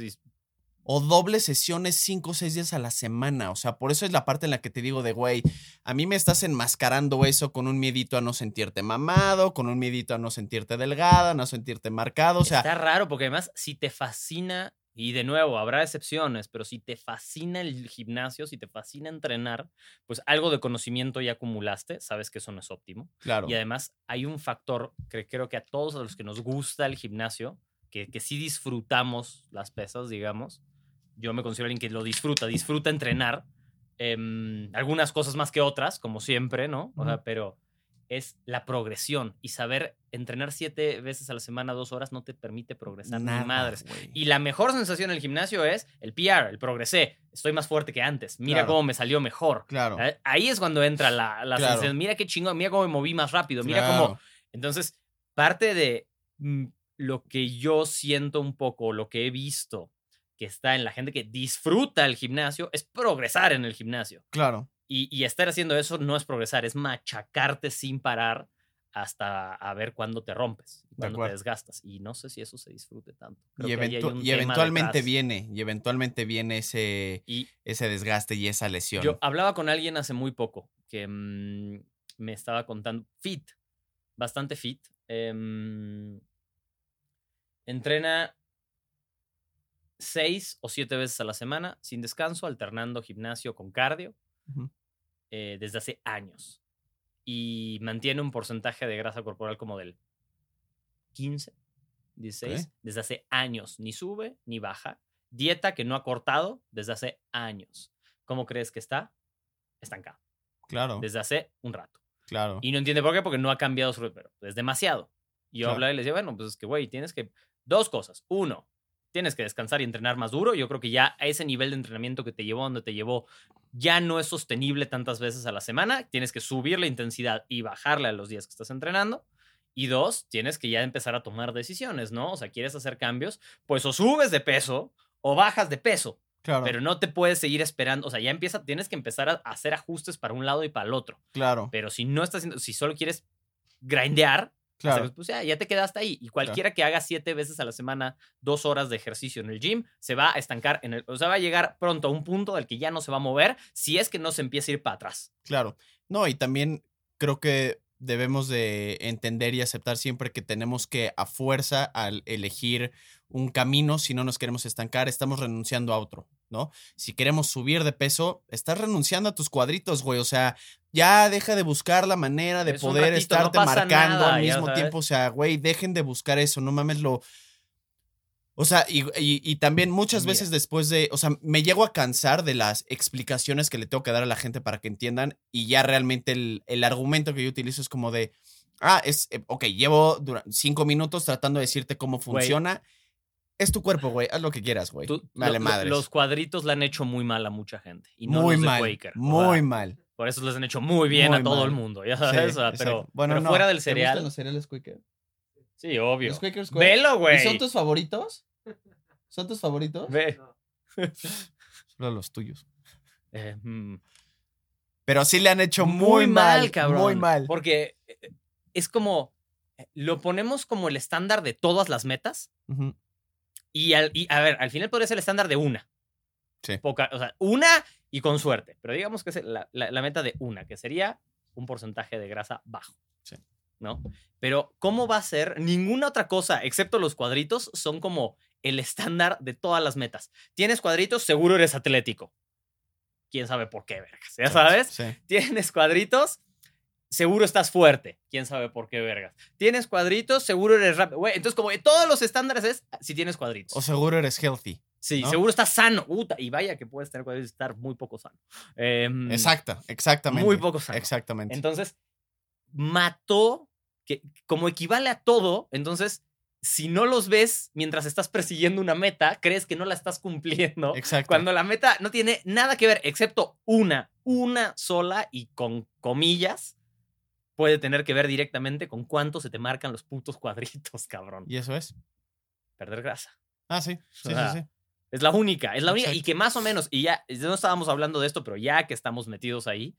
S1: O doble sesiones cinco o seis días a la semana. O sea, por eso es la parte en la que te digo de, güey, a mí me estás enmascarando eso con un miedito a no sentirte mamado, con un miedito a no sentirte delgada, a no sentirte marcado. O sea,
S2: Está raro porque además si te fascina, y de nuevo, habrá excepciones, pero si te fascina el gimnasio, si te fascina entrenar, pues algo de conocimiento ya acumulaste, sabes que eso no es óptimo.
S1: claro.
S2: Y además hay un factor que creo que a todos los que nos gusta el gimnasio, que, que sí disfrutamos las pesas, digamos, yo me considero alguien que lo disfruta, disfruta entrenar, em, algunas cosas más que otras, como siempre, ¿no? O sea, pero es la progresión y saber entrenar siete veces a la semana, dos horas, no te permite progresar
S1: Nada,
S2: ni madres. Y la mejor sensación en el gimnasio es el PR, el progresé, estoy más fuerte que antes, mira
S1: Claro.
S2: cómo me salió mejor.
S1: Claro.
S2: Eh, Ahí es cuando entra la, la
S1: Claro.
S2: sensación, mira qué chingón, mira cómo me moví más rápido, mira cómo... Entonces, parte de mm, lo que yo siento un poco, lo que he visto que está en la gente que disfruta el gimnasio, es progresar en el gimnasio.
S1: Claro.
S2: Y, y estar haciendo eso no es progresar, es machacarte sin parar hasta a ver cuándo te rompes,
S1: De
S2: cuándo te desgastas. Y no sé si eso se disfrute tanto. Creo
S1: Y, eventu- eventualmente viene, y eventualmente viene ese,
S2: Y
S1: ese desgaste y esa lesión.
S2: yo hablaba con alguien hace muy poco que mm, me estaba contando, fit, bastante fit. em, entrena seis o siete veces a la semana sin descanso, alternando gimnasio con cardio Eh, desde hace años. Y mantiene un porcentaje de grasa corporal como del 15, 16,
S1: Ok.
S2: desde hace años. Ni sube ni baja. Dieta que no ha cortado desde hace años. ¿Cómo crees que está? Estancado.
S1: Claro,
S2: Desde hace un rato.
S1: claro.
S2: Y no entiende por qué, porque no ha cambiado su... Pero es demasiado. Y yo
S1: Claro.
S2: hablaba y le decía, bueno, pues es que, güey, tienes que... Dos cosas. Uno, tienes que descansar y entrenar más duro. Yo creo que ya a ese nivel de entrenamiento que te llevó, donde te llevó, ya no es sostenible tantas veces a la semana. Tienes que subir la intensidad y bajarle a los días que estás entrenando. Y dos, tienes que ya empezar a tomar decisiones, ¿no? O sea, quieres hacer cambios, pues o subes de peso o bajas de peso,
S1: claro,
S2: pero no te puedes seguir esperando. O sea, ya empieza, tienes que empezar a hacer ajustes para un lado y para el otro.
S1: claro,
S2: Pero si no estás haciendo, si solo quieres grindear,
S1: claro.
S2: pues ya, ya te quedaste ahí. Y cualquiera que haga siete veces a la semana dos horas de ejercicio en el gym, se va a estancar en el, o sea, va a llegar pronto a un punto del que ya no se va a mover si es que no se empieza a ir para atrás.
S1: Claro. No, y también creo que debemos de entender y aceptar siempre que tenemos que a fuerza al elegir un camino, si no nos queremos estancar, estamos renunciando a otro, ¿no? Si queremos subir de peso, estás renunciando a tus cuadritos, güey. O sea, ya deja de buscar la manera de
S2: Es
S1: poder
S2: ratito,
S1: estarte marcando
S2: nada,
S1: al mismo tiempo. O sea, güey, dejen de buscar eso, no mames lo... O sea, y, y- y también muchas
S2: Mira.
S1: veces después de, o sea, me llego a cansar de las explicaciones que le tengo que dar a la gente para que entiendan y ya realmente el, el argumento que yo utilizo es como de, ah, es, eh, ok, llevo cinco minutos tratando de decirte cómo funciona. Es tu cuerpo, güey, haz lo que quieras, güey. Vale, madres.
S2: los cuadritos le han hecho muy mal a mucha gente. Y no
S1: muy
S2: los de
S1: mal,
S2: Quaker.
S1: muy mal.
S2: Por eso les han hecho muy bien
S1: Muy
S2: a todo
S1: mal.
S2: el mundo, ya
S1: Sí,
S2: sabes. o sea,
S1: exacto.
S2: pero
S1: Bueno,
S2: pero
S1: no,
S2: fuera del
S1: ¿te gustan
S2: cereal.
S1: los cereales Quaker?
S2: Sí, obvio.
S1: ¿Los Quaker Square?
S2: Velo,
S1: ¿Y
S2: güey.
S1: son tus favoritos? ¿Son tus favoritos?
S2: Ve. *laughs*
S1: Solo los tuyos.
S2: Eh, mm.
S1: Pero sí le han hecho muy, mal,
S2: cabrón.
S1: Muy mal.
S2: Porque eh, es como. eh, Lo ponemos como el estándar de todas las metas. Y, al, y a ver, al final podría ser el estándar de una.
S1: Sí.
S2: Poca, o sea, una y con suerte. Pero digamos que es la, la- la meta de una, que sería un porcentaje de grasa bajo.
S1: Sí.
S2: ¿No? Pero, ¿cómo va a ser? Ninguna otra cosa, excepto los cuadritos, son como el estándar de todas las metas. Tienes cuadritos, seguro eres atlético. Quién sabe por qué, vergas. ¿Ya sabes?
S1: Sí.
S2: Tienes cuadritos, seguro estás fuerte. ¿Quién sabe por qué vergas? Tienes cuadritos, seguro eres rápido. Güey, entonces como todos los estándares es si tienes cuadritos.
S1: O seguro eres healthy.
S2: Sí,
S1: ¿no?
S2: seguro estás sano. Y vaya que puedes tener cuadritos y estar muy poco sano. Em,
S1: Exacto, exactamente.
S2: Muy poco sano.
S1: Exactamente.
S2: Entonces, mató, que como equivale a todo, entonces, si no los ves mientras estás persiguiendo una meta, crees que no la estás cumpliendo.
S1: Exacto.
S2: Cuando la meta no tiene nada que ver, excepto una, una sola y con comillas, puede tener que ver directamente con cuánto se te marcan los putos cuadritos, *laughs* cabrón.
S1: ¿Y eso es?
S2: Perder grasa.
S1: Ah, sí. Sí, sí, sí.
S2: Es la única, es la única. Y que más o menos, y ya, ya no estábamos hablando de esto, pero ya que estamos metidos ahí,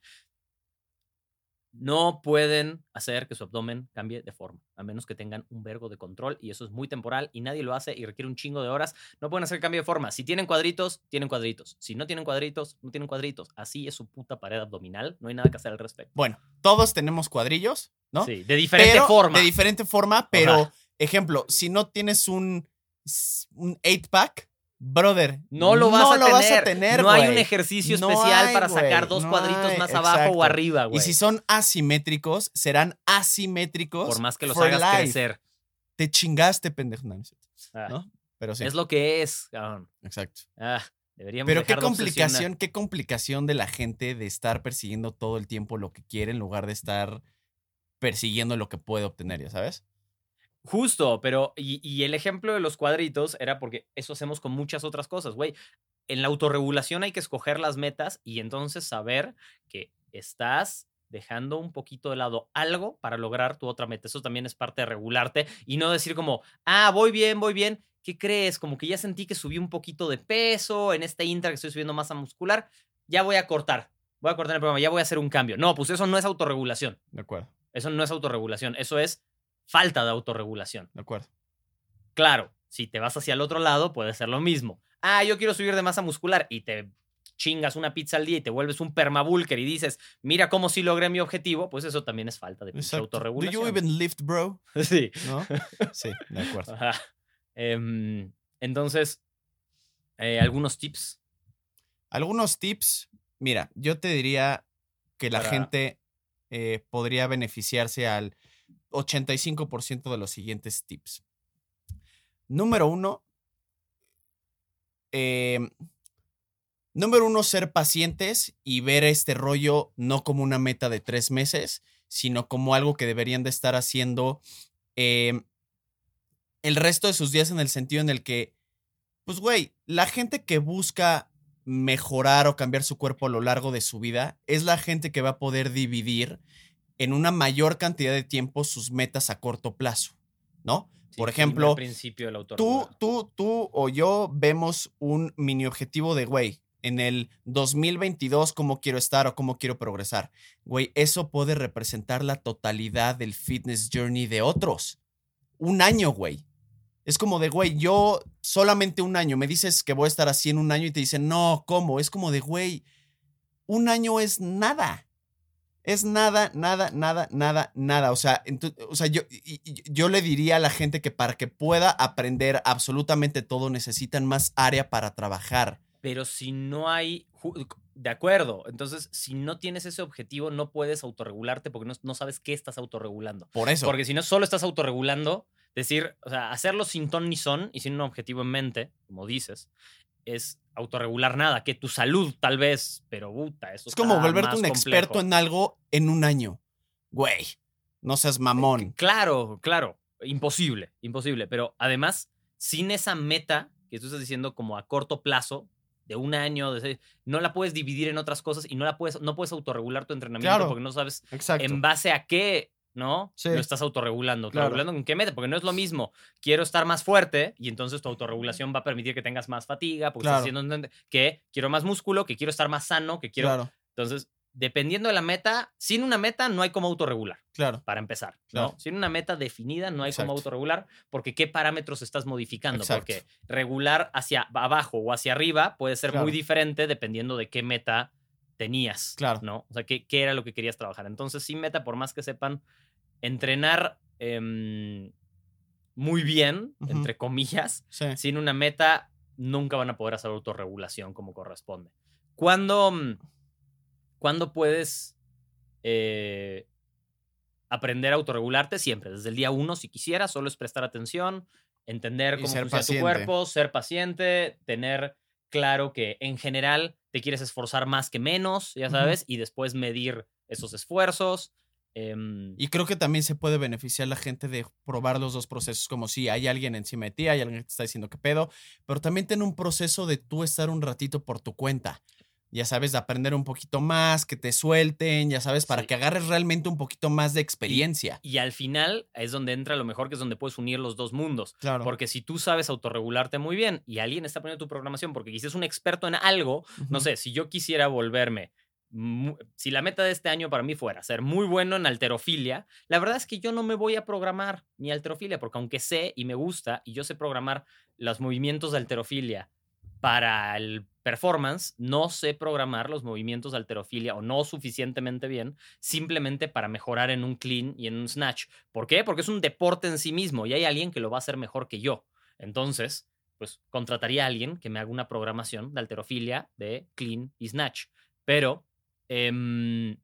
S2: no pueden hacer que su abdomen cambie de forma, a menos que tengan un vergo de control, y eso es muy temporal, y nadie lo hace y requiere un chingo de horas. No pueden hacer cambio de forma. Si tienen cuadritos, tienen cuadritos. Si no tienen cuadritos, no tienen cuadritos. Así es su puta pared abdominal. No hay nada que hacer al respecto.
S1: Bueno, todos tenemos cuadrillos, ¿no?
S2: Sí, de diferente
S1: Pero-
S2: forma.
S1: De diferente forma, pero,
S2: Ajá.
S1: ejemplo, si no tienes un, un 8-pack, brother.
S2: no lo vas, a,
S1: lo
S2: tener.
S1: vas a tener.
S2: No hay un ejercicio
S1: No
S2: especial
S1: hay,
S2: para sacar dos
S1: No
S2: cuadritos
S1: hay.
S2: más abajo o arriba, güey.
S1: Y si son asimétricos, serán asimétricos.
S2: Por más que los hagas
S1: life.
S2: crecer.
S1: Te chingaste, pendejo.
S2: Ah,
S1: ¿no? Pero sí.
S2: Es lo que es, cabrón.
S1: Exacto.
S2: Ah, deberíamos
S1: Pero qué
S2: de
S1: complicación, qué complicación de la gente de estar persiguiendo todo el tiempo lo que quiere en lugar de estar persiguiendo lo que puede obtener, ¿ya sabes?
S2: Justo, pero y, y el ejemplo de los cuadritos era porque eso hacemos con muchas otras cosas, güey. En la autorregulación hay que escoger las metas y entonces saber que estás dejando un poquito de lado algo para lograr tu otra meta. Eso también es parte de regularte y no decir como, ah, voy bien, voy bien. ¿Qué crees? Como que ya sentí que subí un poquito de peso en este intra que estoy subiendo masa muscular. Ya voy a cortar. Voy a cortar el programa, ya voy a hacer un cambio. No, pues eso no es autorregulación.
S1: De acuerdo,
S2: Eso no es autorregulación. Eso es falta de autorregulación.
S1: de acuerdo.
S2: Claro, si te vas hacia el otro lado, puede ser lo mismo. Ah, yo quiero subir de masa muscular y te chingas una pizza al día y te vuelves un permabulker y dices, mira cómo sí logré mi objetivo, pues eso también es falta de
S1: Exacto. Do
S2: autorregulación.
S1: you even lift, bro? *laughs*
S2: Sí.
S1: ¿No? Sí, de acuerdo.
S2: Ajá. Em, entonces, eh, algunos tips.
S1: Algunos tips. Mira, yo te diría que la
S2: Para-
S1: gente eh, podría beneficiarse al 85% de los siguientes tips. Número uno. eh, número uno, ser pacientes y ver este rollo no como una meta de tres meses, sino como algo que deberían de estar haciendo eh, el resto de sus días en el sentido en el que, pues, güey, la gente que busca mejorar o cambiar su cuerpo a lo largo de su vida es la gente que va a poder dividir en una mayor cantidad de tiempo sus metas a corto plazo, ¿no?
S2: Sí,
S1: Por ejemplo,
S2: principio
S1: tú, tú, tú o yo vemos un mini objetivo de, güey, en el 2022 cómo quiero estar o cómo quiero progresar. Güey, eso puede representar la totalidad del fitness journey de otros. Un año, güey. Es como de, güey, yo solamente un año, me dices que voy a estar así en un año y te dicen, no, ¿cómo? Es como de, güey, un año es nada. Es nada, nada, nada, nada, nada. O sea, o sea yo, y- y- yo le diría a la gente que para que pueda aprender absolutamente todo necesitan más área para trabajar.
S2: Pero si no hay... De acuerdo. Entonces, si no tienes ese objetivo, no puedes autorregularte porque no, no sabes qué estás autorregulando.
S1: Por eso.
S2: Porque si no solo estás autorregulando, decir, o sea, hacerlo sin ton ni son y sin un objetivo en mente, como dices, es autorregular nada, que tu salud tal vez, pero puta, eso
S1: es como volverte un experto en algo en un año. Güey, no seas mamón.
S2: Claro, claro, imposible, imposible, pero además, sin esa meta que tú estás diciendo como a corto plazo, de un año, de seis, no la puedes dividir en otras cosas y no la puedes, no puedes autorregular tu entrenamiento
S1: Claro.
S2: porque no sabes
S1: Exacto.
S2: en base a qué, ¿no?
S1: Sí.
S2: Lo estás autorregulando.
S1: Claro.
S2: ¿Autorregulando con qué meta? Porque no es lo mismo. Quiero estar más fuerte y entonces tu autorregulación va a permitir que tengas más fatiga, porque
S1: Claro.
S2: estás haciendo que quiero más músculo, que quiero estar más sano, que quiero.
S1: Claro,
S2: Entonces, dependiendo de la meta, sin una meta no hay como autorregular,
S1: claro.
S2: para empezar.
S1: Claro.
S2: ¿no? Sin una meta definida no hay
S1: Exacto.
S2: como autorregular, porque qué parámetros estás modificando.
S1: Exacto.
S2: Porque regular hacia abajo o hacia arriba puede ser muy diferente dependiendo de qué meta tenías.
S1: Claro.
S2: ¿no? O sea, qué, qué era lo que querías trabajar. Entonces, sin meta, por más que sepan entrenar em, muy bien, entre comillas,
S1: Sí.
S2: sin una meta, nunca van a poder hacer autorregulación como corresponde. ¿Cuándo, mm, ¿cuándo puedes eh, aprender a autorregularte siempre, desde el día uno, si quisieras, solo es prestar atención, entender cómo funciona
S1: paciente.
S2: tu cuerpo, ser paciente, tener claro que en general te quieres esforzar más que menos, ya sabes, y después medir esos esfuerzos. Em,
S1: Y creo que también se puede beneficiar la gente de probar los dos procesos, como si hay alguien encima de ti, hay alguien que te está diciendo qué pedo, pero también tener un proceso de tú estar un ratito por tu cuenta. Ya sabes, de aprender un poquito más, que te suelten, ya sabes, para
S2: Sí.
S1: que agarres realmente un poquito más de experiencia.
S2: y al final es donde entra lo mejor, que es donde puedes unir los dos mundos.
S1: Claro.
S2: Porque si tú sabes autorregularte muy bien y alguien está poniendo tu programación porque quizás es un experto en algo, no sé, si yo quisiera volverme, si la meta de este año para mí fuera ser muy bueno en alterofilia, la verdad es que yo no me voy a programar mi alterofilia, porque aunque sé y me gusta y yo sé programar los movimientos de alterofilia para el performance, no sé programar los movimientos de alterofilia o no suficientemente bien, simplemente para mejorar en un clean y en un snatch. ¿Por qué? Porque es un deporte en sí mismo y hay alguien que lo va a hacer mejor que yo. Entonces, pues contrataría a alguien que me haga una programación de alterofilia, de clean y snatch. Pero em,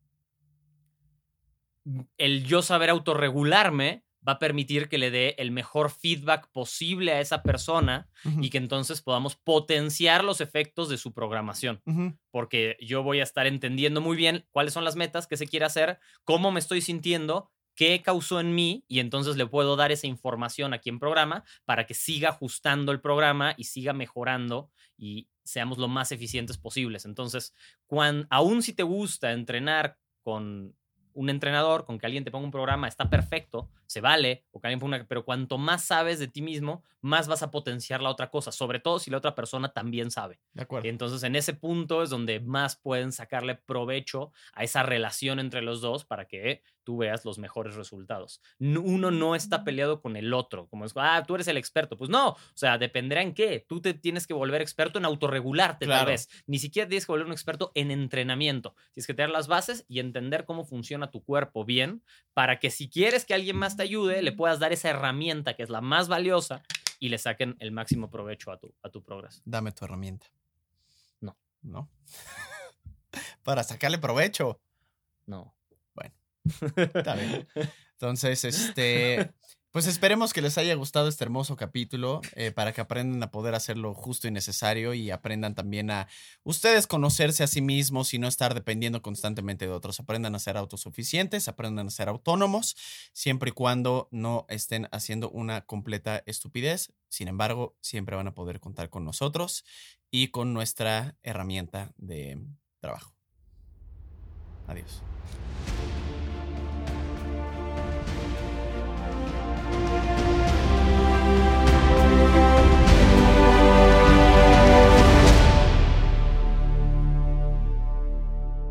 S2: el yo saber autorregularme va a permitir que le dé el mejor feedback posible a esa persona y que entonces podamos potenciar los efectos de su programación. Porque yo voy a estar entendiendo muy bien cuáles son las metas que se quiere hacer, cómo me estoy sintiendo, qué causó en mí y entonces le puedo dar esa información a quien programa para que siga ajustando el programa y siga mejorando y seamos lo más eficientes posibles. Entonces, cuan, aún si te gusta entrenar con un entrenador, con que alguien te ponga un programa, está perfecto, se vale, o que alguien ponga una, pero cuanto más sabes de ti mismo, más vas a potenciar la otra cosa, sobre todo si la otra persona también sabe.
S1: De acuerdo.
S2: Entonces, en ese punto es donde más pueden sacarle provecho a esa relación entre los dos para que tú veas los mejores resultados. Uno no está peleado con el otro, como es, ah, tú eres el experto. Pues no, o sea, dependerá en qué. Tú te tienes que volver experto en autorregularte,
S1: Claro.
S2: tal vez. Ni siquiera tienes que volver un experto en entrenamiento. Tienes que tener las bases y entender cómo funciona tu cuerpo bien para que si quieres que alguien más te ayude, le puedas dar esa herramienta que es la más valiosa y le saquen el máximo provecho a tu, a tu progreso.
S1: Dame tu herramienta.
S2: No.
S1: No. *laughs* Para sacarle provecho.
S2: No.
S1: Está bien. Entonces, este, *laughs* pues esperemos que les haya gustado este hermoso capítulo eh, para que aprendan a poder hacer lo justo y necesario y aprendan también a ustedes conocerse a sí mismos y no estar dependiendo constantemente de otros. Aprendan a ser autosuficientes, aprendan a ser autónomos, siempre y cuando no estén haciendo una completa estupidez. Sin embargo, siempre van a poder contar con nosotros y con nuestra herramienta de trabajo. Adiós.